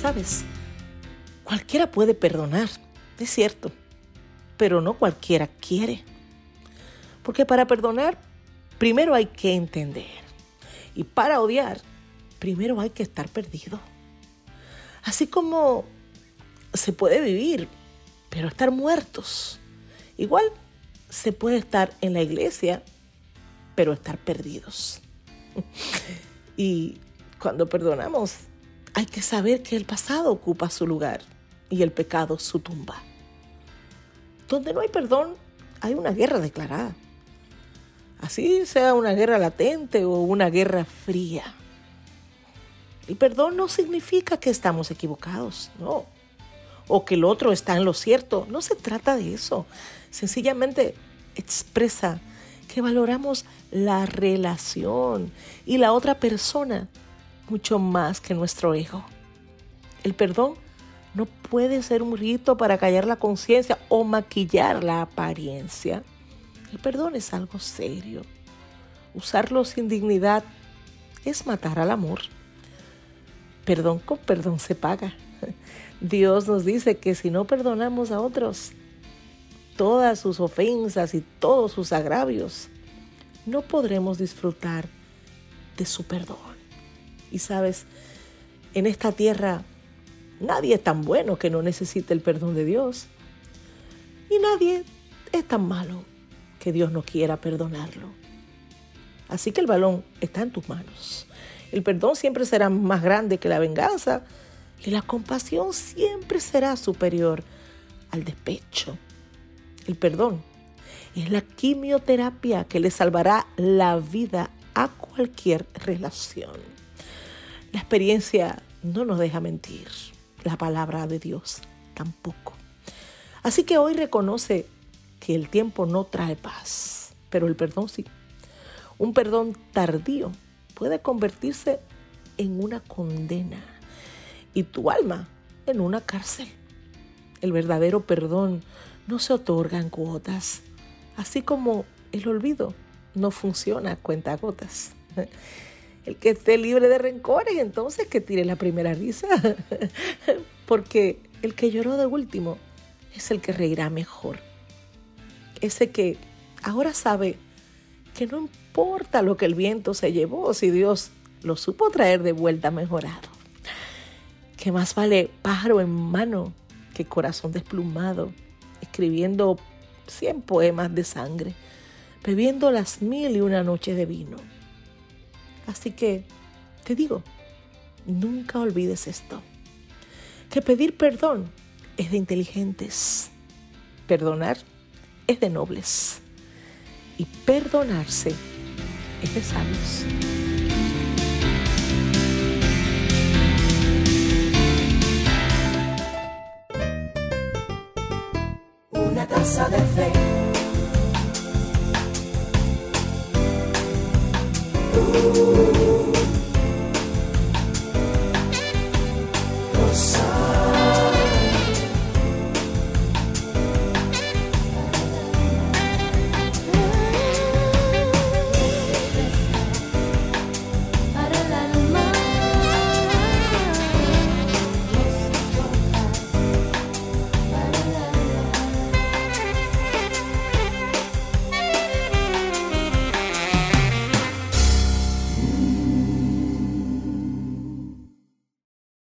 Sabes, cualquiera puede perdonar, es cierto, pero no cualquiera quiere. Porque para perdonar, primero hay que entender. Y para odiar, primero hay que estar perdido. Así como se puede vivir, pero estar muertos. Igual se puede estar en la iglesia, pero estar perdidos. y cuando perdonamos, hay que saber que el pasado ocupa su lugar y el pecado su tumba. Donde no hay perdón, hay una guerra declarada. Así sea una guerra latente o una guerra fría. El perdón no significa que estamos equivocados, no. O que el otro está en lo cierto. No se trata de eso. Sencillamente expresa que valoramos la relación y la otra persona mucho más que nuestro ego. El perdón no puede ser un rito para callar la conciencia o maquillar la apariencia. El perdón es algo serio. Usarlo sin dignidad es matar al amor. Perdón con perdón se paga. Dios nos dice que si no perdonamos a otros todas sus ofensas y todos sus agravios, no podremos disfrutar de su perdón. Y sabes, en esta tierra nadie es tan bueno que no necesite el perdón de Dios. Y nadie es tan malo que Dios no quiera perdonarlo. Así que el balón está en tus manos. El perdón siempre será más grande que la venganza y la compasión siempre será superior al despecho. El perdón es la quimioterapia que le salvará la vida a cualquier relación. La experiencia no nos deja mentir, la palabra de Dios tampoco. Así que hoy reconoce que el tiempo no trae paz, pero el perdón sí. Un perdón tardío puede convertirse en una condena y tu alma en una cárcel. El verdadero perdón no se otorga en cuotas, así como el olvido no funciona a cuenta gotas. El que esté libre de rencores, entonces que tire la primera risa, porque el que lloró de último es el que reirá mejor. Ese que ahora sabe que no importa lo que el viento se llevó, si Dios lo supo traer de vuelta mejorado. Que más vale pájaro en mano que corazón desplumado, escribiendo cien poemas de sangre, bebiendo las mil y una noches de vino. Así que te digo, nunca olvides esto, que pedir perdón es de inteligentes, perdonar es de nobles y perdonarse es de sabios. Una taza de fe. Senhor.